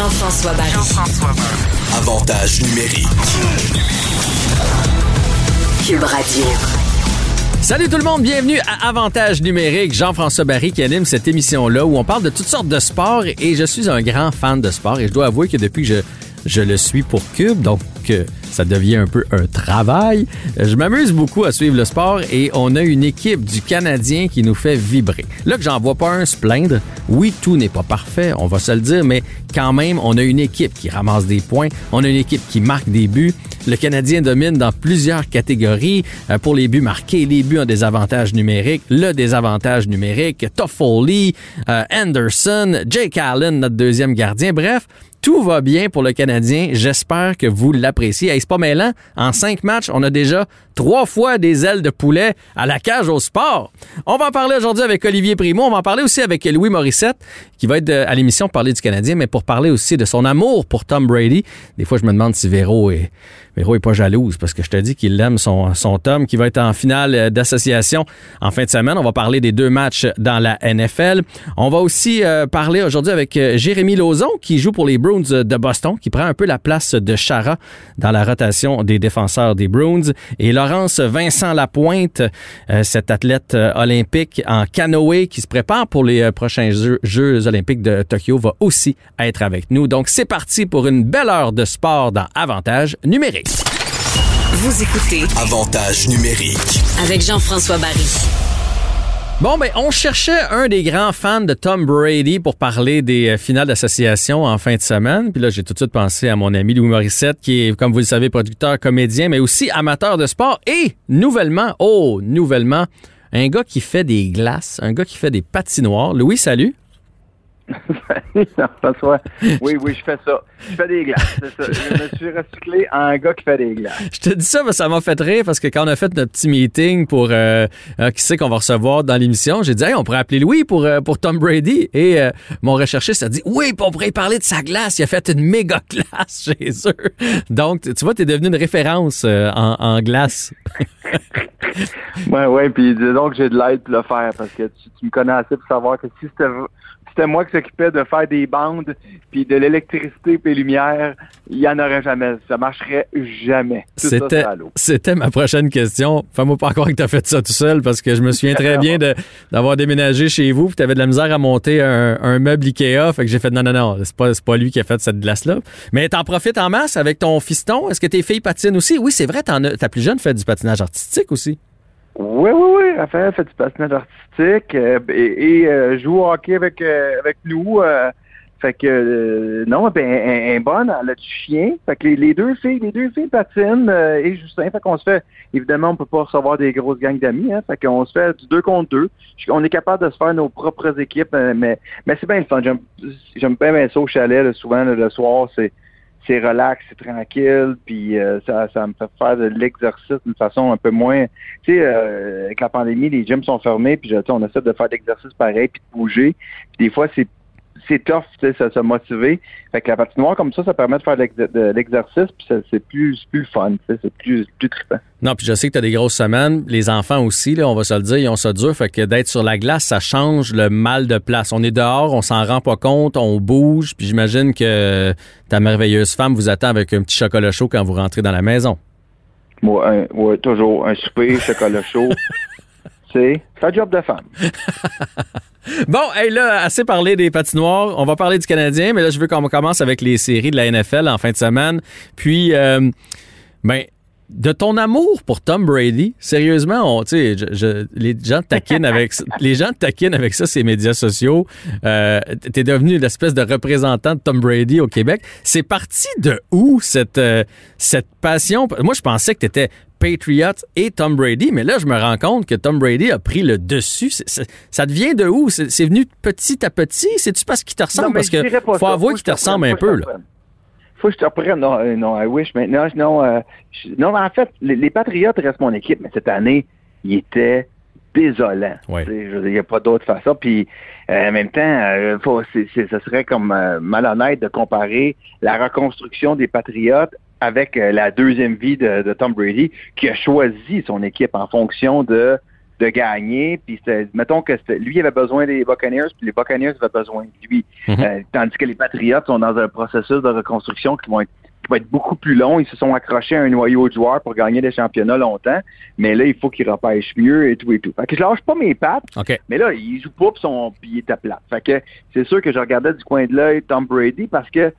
Jean-François Barry. Avantage numérique. Cube Radio. Salut tout le monde, bienvenue à Avantage numérique. Jean-François Barry qui anime cette émission-là où on parle de toutes sortes de sports et je suis un grand fan de sport et je dois avouer que depuis que je, je le suis pour Cube, donc euh, ça devient un peu un travail. Je m'amuse beaucoup à suivre le sport et on a une équipe du Canadien qui nous fait vibrer. Là que j'en vois pas un se plaindre, oui, tout n'est pas parfait, on va se le dire, mais quand même, on a une équipe qui ramasse des points, on a une équipe qui marque des buts. Le Canadien domine dans plusieurs catégories. Euh, pour les buts marqués, les buts ont des avantages numériques, le désavantage numérique, Toffoli, euh, Anderson, Jake Allen, notre deuxième gardien. Bref, tout va bien pour le Canadien. J'espère que vous l'appréciez. Hey, c'est pas mêlant. En cinq matchs, on a déjà trois fois des ailes de poulet à la cage au sport. On va en parler aujourd'hui avec Olivier Primo. On va en parler aussi avec Louis Morissette, qui va être à l'émission pour parler du Canadien, mais pour parler aussi de son amour pour Tom Brady. Des fois, je me demande si Véro est, Véro est pas jalouse parce que je te dis qu'il aime son, son qui va être en finale d'association en fin de semaine. On va parler des deux matchs dans la NFL. On va aussi euh, parler aujourd'hui avec euh, Jérémy Lauzon qui joue pour les Bruins de Boston, qui prend un peu la place de Chara dans la rotation des défenseurs des Bruins. Et Laurence Vincent Lapointe, euh, cet athlète olympique en canoë qui se prépare pour les prochains Jeux, Jeux olympiques de Tokyo, va aussi être avec nous. Donc c'est parti pour une belle heure de sport dans Avantage numérique. Vous écoutez Avantage numérique. avec Jean-François Barry. Bon, ben, on cherchait un des grands fans de Tom Brady pour parler des euh, finales d'association en fin de semaine. Puis là, j'ai tout de suite pensé à mon ami Louis Morissette, qui est, comme vous le savez, producteur, comédien, mais aussi amateur de sport. Et nouvellement, oh, nouvellement, un gars qui fait des glaces, un gars qui fait des patinoires. Louis, salut. François. Oui, oui, je fais ça. Je fais des glaces, c'est ça. Je me suis recyclé en un gars qui fait des glaces. Je te dis ça, mais ça m'a fait rire parce que quand on a fait notre petit meeting pour euh, euh, qui sait qu'on va recevoir dans l'émission, j'ai dit hey, on pourrait appeler Louis pour, euh, pour Tom Brady. Et mon recherchiste a dit oui, puis on pourrait parler de sa glace. Il a fait une méga glace chez eux. Donc, tu vois, tu es devenu une référence en, en glace. Ouais, ouais, puis donc j'ai de l'aide pour le faire parce que tu, tu me connais assez pour savoir que si c'était c'était moi qui s'occupais de faire des bandes puis de l'électricité puis les lumières, il y en aurait jamais. Ça marcherait jamais. C'était, ma prochaine question. Fais-moi pas croire que tu as fait ça tout seul parce que je me souviens très bien de, d'avoir déménagé chez vous puis tu avais de la misère à monter un, un meuble Ikea. Fait que j'ai fait non, non, non, c'est pas, c'est pas lui qui a fait cette glace-là. Mais t'en profites en masse avec ton fiston. Est-ce que tes filles patinent aussi? Oui, c'est vrai, t'en as- ta plus jeune fait du patinage artistique aussi. Oui, oui, oui. Raphaël fait du patinage artistique euh, et, euh, joue au hockey avec, euh, avec nous. euh, fait que euh, non, ben un, un bonne, a chien. Fait que les, les deux filles, les deux filles patinent euh, et Justin. Fait qu'on se fait évidemment on peut pas recevoir des grosses gangs d'amis, hein. Fait qu'on se fait du deux contre deux. On est capable de se faire nos propres équipes, mais mais c'est bien le fun. J'aime j'aime bien, bien ça au chalet, là, souvent là, le soir, c'est c'est relax, c'est tranquille, puis euh, ça, ça me fait faire de l'exercice d'une façon un peu moins. Tu sais, euh, avec la pandémie, les gyms sont fermés, puis on essaie de faire de l'exercice pareil, puis de bouger. Puis des fois, c'est c'est tough, tu sais, ça se motiver. Fait que la patinoire comme ça, ça permet de faire de l'ex- de l'exercice, puis c'est plus, plus fun, tu sais, c'est plus, plus trippant. Non, puis je sais que tu as des grosses semaines. Les enfants aussi, là, on va se le dire, ils ont ça dur. Fait que d'être sur la glace, ça change le mal de place. On est dehors, on s'en rend pas compte, on bouge. Puis j'imagine que ta merveilleuse femme vous attend avec un petit chocolat chaud quand vous rentrez dans la maison. Moi, un- ouais, toujours un souper, chocolat chaud. C'est un job de femme. Bon, hey, là, assez parlé des patinoires. On va parler du Canadien, mais là, je veux qu'on commence avec les séries de la NFL en fin de semaine. Puis, euh, ben, de ton amour pour Tom Brady, sérieusement, on, tu je- je- les gens te taquinent avec, les gens taquinent avec ça, ces médias sociaux. Euh, T'es devenu l'espèce de représentant de Tom Brady au Québec. C'est parti de où cette, euh, cette passion? Moi, je pensais que t'étais Patriot et Tom Brady, mais là, je me rends compte que Tom Brady a pris le dessus. C'est- c'est- ça te vient de où? C'est c'est venu petit à petit? C'est-tu parce qu'il te ressemble? Non, parce que faut ça. avouer qu'il te ressemble un peu, là. Faut que je t'apprenne. Non, euh, non, I wish maintenant. Non, euh, je- non, en fait, les, les Patriotes restent mon équipe, mais cette année, ils étaient désolants. Ouais. Il n'y a pas d'autre façon. Puis, euh, en même temps, euh, faut, ce serait comme euh, malhonnête de comparer la reconstruction des Patriotes avec euh, la deuxième vie de, de Tom Brady, qui a choisi son équipe en fonction de de gagner. Puis mettons que lui avait besoin des Buccaneers, puis les Buccaneers avaient besoin de lui. Mhm. Euh, tandis que les Patriots sont dans un processus de reconstruction qui vont être qui va être beaucoup plus long. Ils se sont accrochés à un noyau de joueurs pour gagner des championnats longtemps. Mais là, il faut qu'ils repêchent mieux et tout et tout. Fait que je lâche pas mes pattes. OK. Mais là, il joue pas puis son il était plat. Fait que c'est sûr que je regardais du coin de l'œil Tom Brady parce que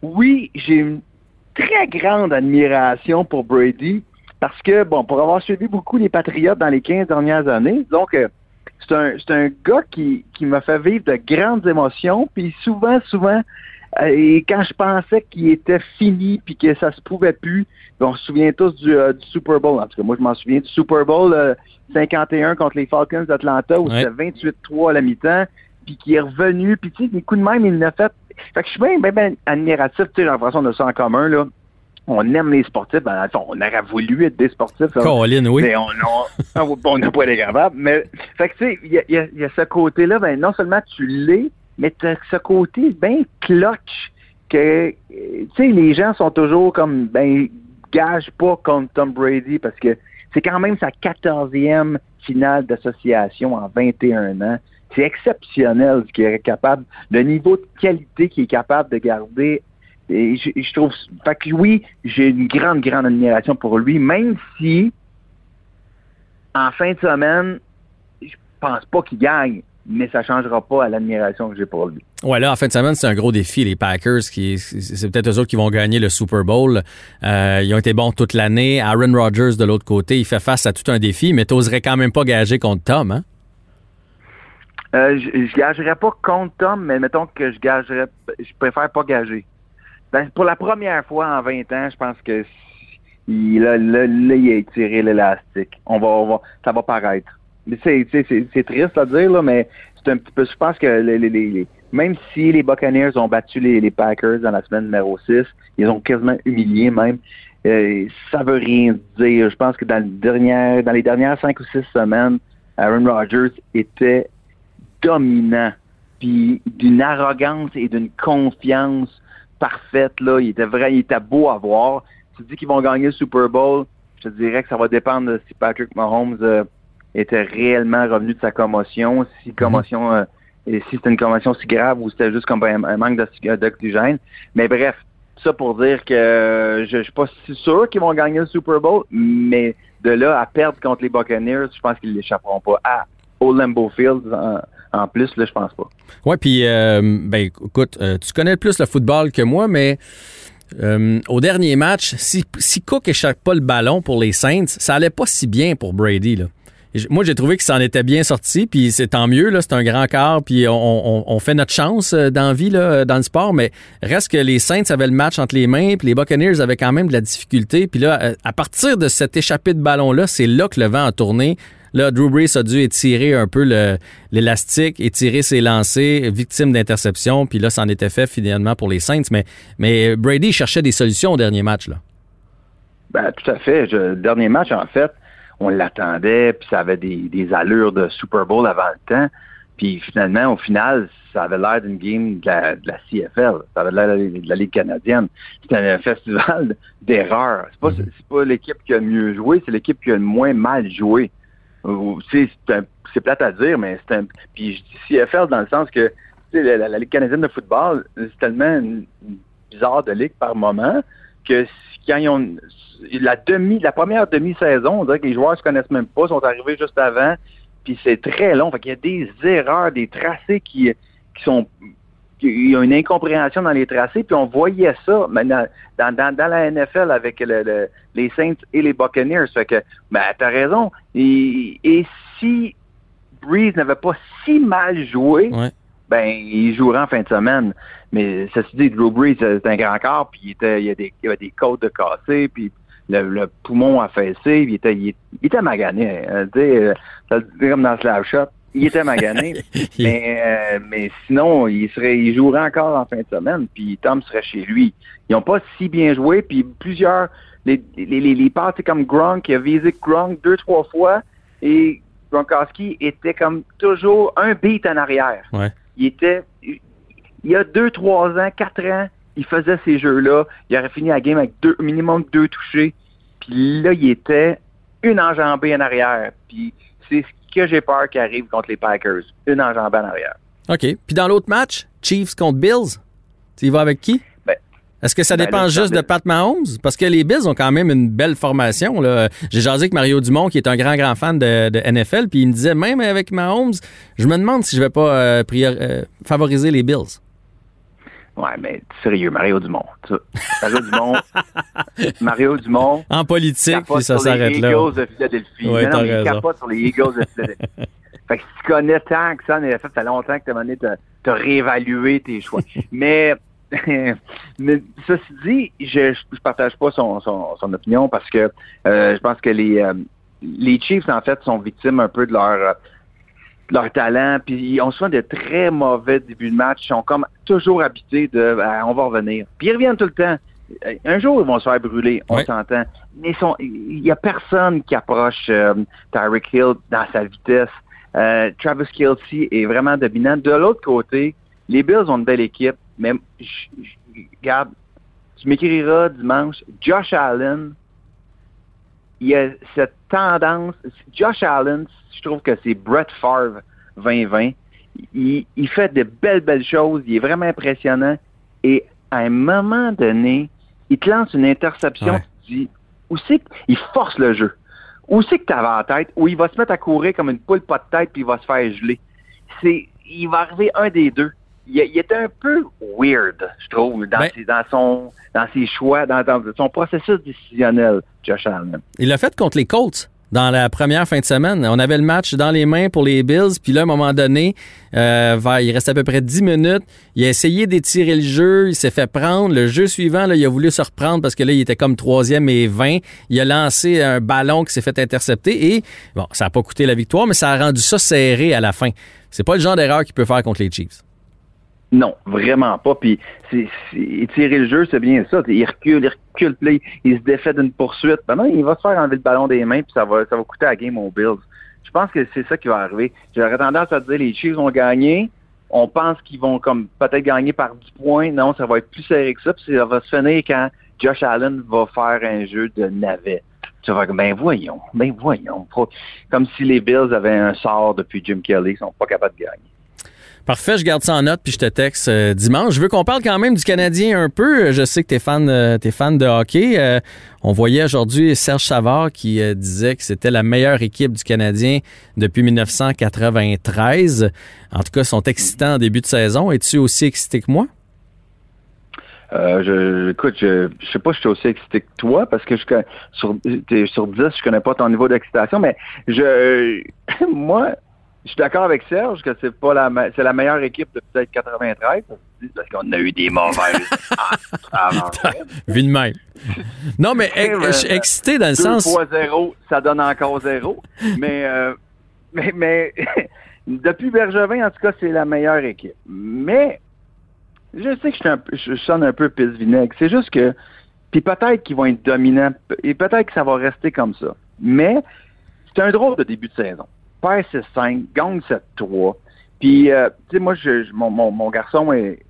oui, j'ai une très grande admiration pour Brady parce que bon, pour avoir suivi beaucoup les Patriotes dans les 15 dernières années, donc euh, c'est un c'est un gars qui qui m'a fait vivre de grandes émotions puis souvent souvent euh, et quand je pensais qu'il était fini puis que ça se pouvait plus, on se souvient tous du, euh, du Super Bowl. En tout cas, moi, je m'en souviens du Super Bowl euh, 51 contre les Falcons d'Atlanta où Ouais. c'était 28-3 à la mi-temps, puis qui est revenu, puis tu sais, des coups de même, il l'a fait. Fait que je suis bien, bien, bien admiratif, tu sais, j'ai l'impression de ça en commun, là. On aime les sportifs, ben, on aurait voulu être des sportifs. Colin, oui. Mais on on- on n'a pas les capables. Mais, fait que, tu sais, il y a, y a- y a ce côté-là, ben, non seulement tu l'es, mais tu as ce côté bien clutch que, tu sais, les gens sont toujours comme, ben, gage pas contre Tom Brady parce que c'est quand même sa 14e finale d'association en 21 ans. C'est exceptionnel ce qu'il est capable, le niveau de qualité qu'il est capable de garder. Et je, je trouve, fait que oui, j'ai une grande, grande admiration pour lui, même si en fin de semaine, je pense pas qu'il gagne, mais ça changera pas à l'admiration que j'ai pour lui. Ouais, là, en fin de semaine, c'est un gros défi. Les Packers, qui c'est peut-être eux autres qui vont gagner le Super Bowl. Euh, ils ont été bons toute l'année. Aaron Rodgers, de l'autre côté, il fait face à tout un défi, mais t'oserais quand même pas gager contre Tom, hein? Euh, je, je gagerais pas contre Tom, mais mettons que je gagerais, je préfère pas gager. Ben, pour la première fois en 20 ans, je pense que il, là, là, là, il a étiré l'élastique. On va, on va, ça va paraître. C'est, triste à dire, là, mais c'est un petit peu, je pense que les, les, les- même si les Buccaneers ont battu les, les Packers dans la semaine numéro 6, ils ont quasiment humilié même. Euh, ça veut rien dire. Je pense que dans, le dernier, dans les dernières cinq ou six semaines, Aaron Rodgers était dominant, puis d'une arrogance et d'une confiance parfaite. Là. Il était vrai, il était beau à voir. Tu dis qu'ils vont gagner le Super Bowl, je te dirais que ça va dépendre de si Patrick Mahomes euh, était réellement revenu de sa commotion, si commotion euh, et si c'était une commotion si grave ou c'était juste comme un, un manque d'oxy- d'oxygène. Mais bref, ça pour dire que euh, je, je suis pas si sûr qu'ils vont gagner le Super Bowl, mais de là à perdre contre les Buccaneers, je pense qu'ils l'échapperont pas. À au Lambeau Field, en, plus, là, je pense pas. Ouais, puis, euh, ben, écoute, euh, tu connais plus le football que moi, mais euh, au dernier match, si, si Cook échappe pas le ballon pour les Saints, ça allait pas si bien pour Brady, Moi, j'ai trouvé qu'il s'en était bien sorti, puis c'est tant mieux, là, c'est un grand quart, puis on, fait notre chance dans dans le sport, mais reste que les Saints avaient le match entre les mains, puis les Buccaneers avaient quand même de la difficulté, puis là, à partir de cet échappé de ballon-là, c'est là que le vent a tourné. Là, Drew Brees a dû étirer un peu l'élastique, étirer ses lancers, victime d'interception, puis là, ça en était fait finalement pour les Saints, mais, mais Brady cherchait des solutions au dernier match, là. Ben, tout à fait. Je- le dernier match, en fait, on l'attendait, puis ça avait des, des allures de Super Bowl avant le temps. Puis finalement, au final, ça avait l'air d'une game de la, de la CFL. Ça avait l'air de la, de la Ligue canadienne. C'était un festival d'erreurs. C'est pas, c'est pas l'équipe qui a le mieux joué, c'est l'équipe qui a le moins mal joué. C'est plate à dire, mais c'est un. Puis je dis CFL dans le sens que la, la- la Ligue canadienne de football, c'est tellement bizarre de ligue par moment que quand ils ont la demi, la première demi-saison, on dirait que les joueurs se connaissent même pas, sont arrivés juste avant, puis c'est très long. Fait qu'il y a des erreurs, des tracés qui, qui sont il y a une incompréhension dans les tracés, puis on voyait ça maintenant dans, dans, dans la NFL avec le- le- les Saints et les Buccaneers. Fait que, ben, t'as raison. Et, et si Breeze n'avait pas si mal joué, Ouais. ben, il jouerait en fin de semaine. Mais ceci dit, Drew Brees, c'est un grand corps, puis il, était, il, y a des, il y avait des côtes de cassé, puis le, le poumon affaissé, il était, il, il était magané. hein, tu sais, euh, ça dit comme dans Slap Shot. Il était magané. mais, euh, mais sinon, il serait, il jouerait encore en fin de semaine, puis Tom serait chez lui. Ils n'ont pas si bien joué, puis plusieurs, les, les, les, les passes, c'est comme Gronk, qui a visé Gronk deux, trois fois, et Gronkowski était comme toujours un beat en arrière. Ouais. Il était, il y a deux, trois ans, quatre ans, il faisait ces jeux-là. Il aurait fini la game avec deux, minimum deux touchés. Puis là, il était une enjambée en arrière. Puis c'est ce que j'ai peur qu'il arrive contre les Packers. Une enjambée en arrière. OK. Puis dans l'autre match, Chiefs contre Bills, tu y vas avec qui? Ben, Est-ce que ça ben, dépend juste de Pat Mahomes? Parce que les Bills ont quand même une belle formation. J'ai jasé avec Mario Dumont, qui est un grand, grand fan de, de NFL, puis il me disait, même avec Mahomes, je me demande si je vais pas euh, prior- euh, favoriser les Bills. Ouais, mais sérieux, Mario Dumont. tu- Mario Dumont. Mario Dumont. En politique, puis ça s'arrête là. Eagles de Philadelphie. Ouais, non, il capote sur les Eagles de Philadelphie. fait que si tu connais tant que ça, en effet, ça fait longtemps que tu as t'as t'as réévalué tes choix. mais, mais ceci dit, je je partage pas son, son, son opinion parce que euh, je pense que les, euh, les Chiefs, en fait, sont victimes un peu de leur leur talent, puis ils ont souvent de très mauvais débuts de match. Ils sont comme toujours habités de Ah, on va revenir. Puis ils reviennent tout le temps. Euh, Un jour, ils vont se faire brûler, on Ouais. s'entend. Mais il y a personne qui approche euh, Tyreek Hill dans sa vitesse. Euh, Travis Kelsey est vraiment dominant. De l'autre côté, les Bills ont une belle équipe, mais je- je- regarde, tu m'écriras dimanche, Josh Allen, il y a cette tendance. Josh Allen, je trouve que c'est Brett Favre 2020. Il, il fait de belles, belles choses. Il est vraiment impressionnant. Et à un moment donné, il te lance une interception. Ouais. Tu dis, où c'est qu'il force le jeu? Où c'est que tu avais en tête? Où il va se mettre à courir comme une poule pas de tête puis il va se faire geler. C'est, il va arriver un des deux. Il, il est un peu weird, je trouve, dans, Ben- ses, dans son, dans ses choix, dans, dans son processus décisionnel, Josh Allen. Il l'a fait contre les Colts dans la première fin de semaine. On avait le match dans les mains pour les Bills, puis là, à un moment donné, euh, il reste à peu près 10 minutes. Il a essayé d'étirer le jeu, il s'est fait prendre. Le jeu suivant, là, il a voulu se reprendre parce que là, il était comme troisième et 20. Il a lancé un ballon qui s'est fait intercepter et, bon, ça n'a pas coûté la victoire, mais ça a rendu ça serré à la fin. C'est pas le genre d'erreur qu'il peut faire contre les Chiefs. Non, vraiment pas. Puis c'est, étirer le jeu, c'est bien ça. Il recule, il recule, puis il se défait d'une poursuite. Maintenant, il va se faire enlever le ballon des mains, puis ça va, ça va coûter à game aux Bills. Je pense que c'est ça qui va arriver. J'aurais tendance à dire les Chiefs vont gagner. On pense qu'ils vont comme peut-être gagner par 10 points. Non, ça va être plus serré que ça. Puis ça va se finir quand Josh Allen va faire un jeu de navet. Tu vas ben voyons, ben voyons. Comme si les Bills avaient un sort depuis Jim Kelly, ils sont pas capables de gagner. Parfait, je garde ça en note puis je te texte euh, dimanche. Je veux qu'on parle quand même du Canadien un peu. Je sais que tu es fan, euh, t'es fan de hockey. Euh, on voyait aujourd'hui Serge Savard qui euh, disait que c'était la meilleure équipe du Canadien depuis 1993. En tout cas, ils sont excitants en début de saison. Es-tu aussi excité que moi? Je, écoute, je, je sais pas, si je suis aussi excité que toi parce que je sur, t'es sur 10, je connais pas ton niveau d'excitation, mais je, moi, je suis d'accord avec Serge que c'est pas la, c'est la meilleure équipe depuis peut-être 93 parce qu'on a eu des mauvaises. Ah, avant. Vu de même. Non, mais je suis excité dans le sens. fois zéro, ça donne encore zéro. mais, euh, mais, mais depuis Bergevin, en tout cas, c'est la meilleure équipe. Mais je sais que je, suis un peu- je sonne un peu pisse-vinaigre. C'est juste que, puis peut-être qu'ils vont être dominants, et peut-être que ça va rester comme ça. Mais c'est un drôle de début de saison. Perd 6-5, gagne 7-3. Puis, euh, tu sais, moi, je, je- mon, mon, mon garçon est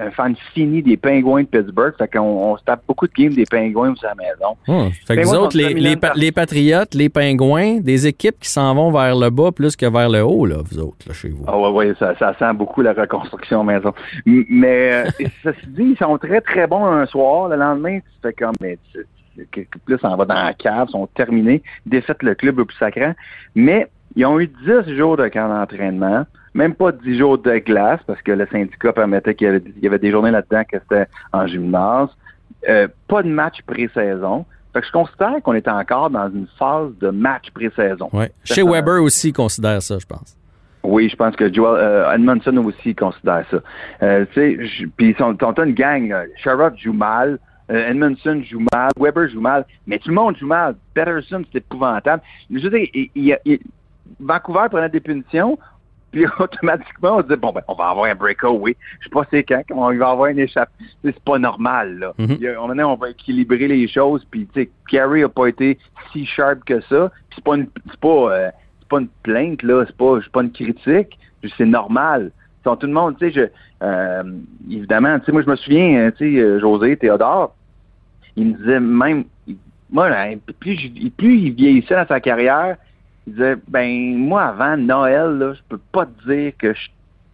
un fan fini des Pingouins de Pittsburgh. Fait qu'on on se tape beaucoup de games des Pingouins à la maison. Hum, fait que vous autres, les, les, pa- les Patriotes, les Pingouins, des équipes qui s'en vont vers le bas plus que vers le haut, là, vous autres, là, chez vous. Ah ouais, ouais, ça, ça sent beaucoup la reconstruction maison. Mais euh, ceci dit, ils sont très, très bons un soir. Le lendemain, tu fais comme mais tu- plus on va dans la cave, ils sont terminés, défaitent le club au plus sacrant. Mais ils ont eu 10 jours de camp d'entraînement, même pas 10 jours de glace, parce que le syndicat permettait qu'il y avait, il y avait des journées là-dedans que c'était en gymnase. Euh, pas de match pré-saison. Fait que je considère qu'on est encore dans une phase de match pré-saison. Ouais. Chez Weber aussi, ils considèrent ça, je pense. Oui, je pense que Joel euh, Edmondson aussi considère ça. Euh, tu sais, puis ils sont, une gang. là. Sherrod joue mal, euh, Edmondson joue mal, Weber joue mal, mais tout le monde joue mal. Peterson, c'est épouvantable. Je veux dire, il- il- il- Vancouver prenait des punitions, puis automatiquement, on se dit, bon, ben, on va avoir un breakaway. Je sais pas c'est quand, il va avoir une échappe. C'est pas normal, là. Mhm. A- Maintenant, on va équilibrer les choses, puis, tu sais, Carey a pas été si sharp que ça, puis c'est pas une, c'est pas, euh, c'est pas une plainte, là, c'est pas, pas une critique, c'est normal. Sont tout le monde, tu sais, je, euh, évidemment, tu sais, moi, je me souviens, euh, tu sais, euh, José Théodore, il me disait même, moi, là, plus, plus il vieillissait dans sa carrière, il disait, ben moi avant Noël, là, je peux pas te dire que je suis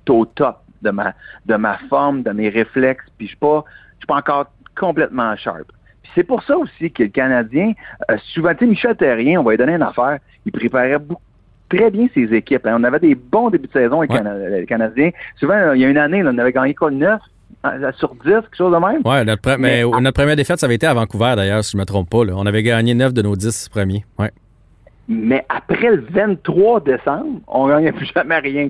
au top de ma de ma forme, de mes réflexes, puis je suis pas je suis pas encore complètement sharp. Puis c'est pour ça aussi que le Canadien, euh, souvent, Michel Terrien, on va lui donner une affaire, il préparait beaucoup très bien ses équipes. hein. On avait des bons débuts de saison avec Ouais. Les Canadiens. Souvent, euh, il y a une année, là, on avait gagné quoi, 9 sur 10, quelque chose de même? Ouais, notre, pre- mais, Mais- notre première défaite, ça avait été à Vancouver, d'ailleurs, si je me trompe pas. là. On avait gagné 9 de nos 10 premiers. Ouais. Mais après le 23 décembre, on gagnait plus jamais rien.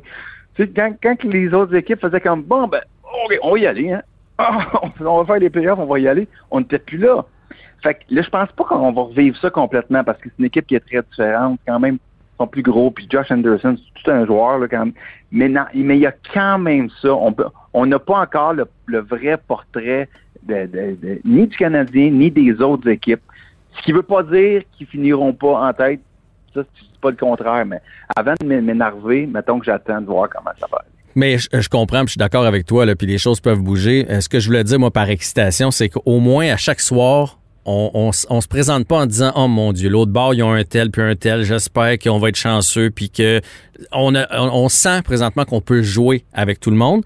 Quand, les autres équipes faisaient comme bon, ben, on va y aller, hein. Ah, on va faire les playoffs, on va y aller. On n'était plus là. Fait que là, je pense pas qu'on va revivre ça complètement parce que c'est une équipe qui est très différente, quand même. Ils sont plus gros, puis Josh Anderson, c'est tout un joueur, quand même. Mais non, mais il y a quand même ça. On on n'a pas encore le, vrai portrait de- ni du Canadien, ni des autres équipes. Ce qui veut pas dire qu'ils finiront pas en tête. Ça, c'est pas le contraire, mais avant de m'énerver, mettons que j'attends de voir comment ça va. Mais je, comprends, puis je suis d'accord avec toi, puis les choses peuvent bouger. Euh, Ce que je voulais dire, moi, par excitation, c'est qu'au moins, à chaque soir, on, on, se présente pas en disant oh mon dieu l'autre bord ils ont un tel puis un tel j'espère qu'on va être chanceux puis que on, a- on sent présentement qu'on peut jouer avec tout le monde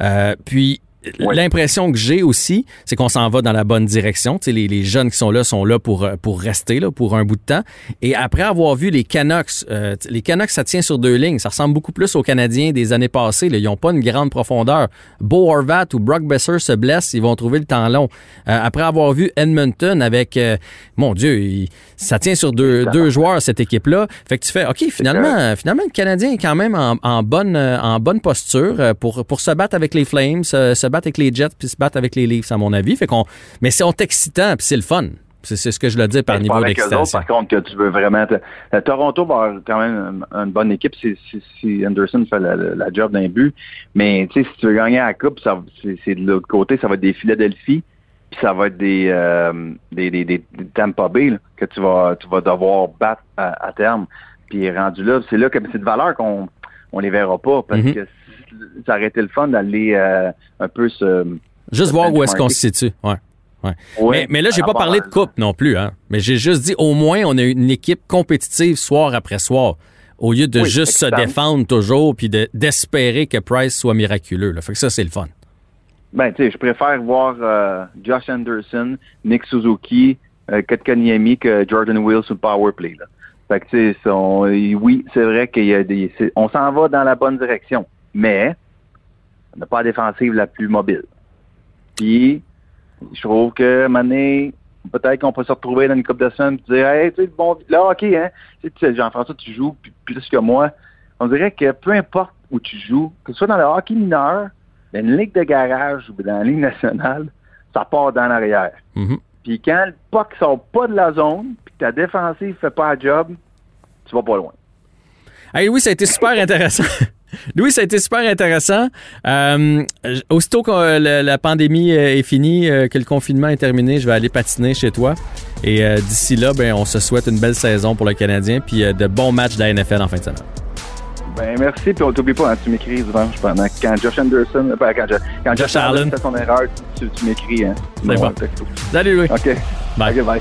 Euh, puis L'impression que j'ai aussi c'est qu'on s'en va dans la bonne direction. Tu sais les, les jeunes qui sont là sont là pour euh, pour rester là pour un bout de temps. Et après avoir vu les Canucks euh, les Canucks ça tient sur deux lignes. Ça ressemble beaucoup plus aux Canadiens des années passées là. ils ont pas une grande profondeur. Bo Horvat ou Brock Besser se blessent ils vont trouver le temps long. Euh, après avoir vu Edmonton avec euh, mon Dieu il- ça tient sur deux, deux joueurs cette équipe là fait que tu fais ok finalement finalement le Canadien est quand même en, en bonne euh, en bonne posture euh, pour pour se battre avec les Flames se, se battre avec les Jets puis se battre avec les Leafs à mon avis fait qu'on mais c'est excitant puis c'est le fun c'est c'est ce que je le dis par Ben, niveau d'excitation par contre, que tu veux vraiment. te- euh, Toronto va avoir quand même une, bonne équipe si, si, si Anderson fait la, la- job d'un but. Mais tu sais, si tu veux gagner la coupe, ça, c'est, c'est de l'autre côté, ça va être des Philadelphie, puis ça va être des, euh, des, des, des- des Tampa Bay là, que tu vas, tu vas devoir battre à, à terme. Puis rendu là, c'est là que c'est de valeur qu'on on les verra pas parce Mhm. que si- ça aurait été le fun d'aller euh, un peu se. juste voir où est-ce qu'on se situe ouais Ouais, mais, mais là, j'ai pas parlé de coupe non plus, hein. Mais j'ai juste dit, au moins, on a une équipe compétitive soir après soir. Au lieu de Oui, juste se défendre toujours puis de- d'espérer que Price soit miraculeux. Là. Fait que ça, c'est le fun. Ben, tu sais, je préfère voir euh, Josh Anderson, Nick Suzuki, euh, Kotkaniemi que Jordan Wills sur le power play. Là. Fait que, tu sais, oui, c'est vrai qu'il y a des... c'est- On s'en va dans la bonne direction, mais on n'a pas la défensive la plus mobile. Puis, je trouve que, Mané, peut-être qu'on peut se retrouver dans une coupe de semaines et dire, hey, tu sais, bon, là, OK, hein, tu sais, Jean-François, tu joues plus, plus que moi. On dirait que peu importe où tu joues, que ce soit dans le hockey mineur, dans une ligue de garage ou dans la ligue nationale, ça part dans l'arrière. Mhm. Puis quand le puck sort pas de la zone, puis que ta défensive fait pas le job, tu vas pas loin. Hey, Louis, ça a été super intéressant. Louis, ça a été super intéressant. Euh, aussitôt que euh, la, la pandémie euh, est finie, que le confinement est terminé, je vais aller patiner chez toi. Et euh, d'ici là, ben, on se souhaite une belle saison pour le Canadien puis euh, de bons matchs de la NFL en fin de semaine. Ben merci, puis on t'oublie pas, hein, tu m'écris dimanche pendant quand Josh Anderson, ben, quand, quand Josh Josh Allen. Fait son erreur, tu, tu m'écris. Hein, C'est bon. Salut, Louis. OK. Bye. Bye.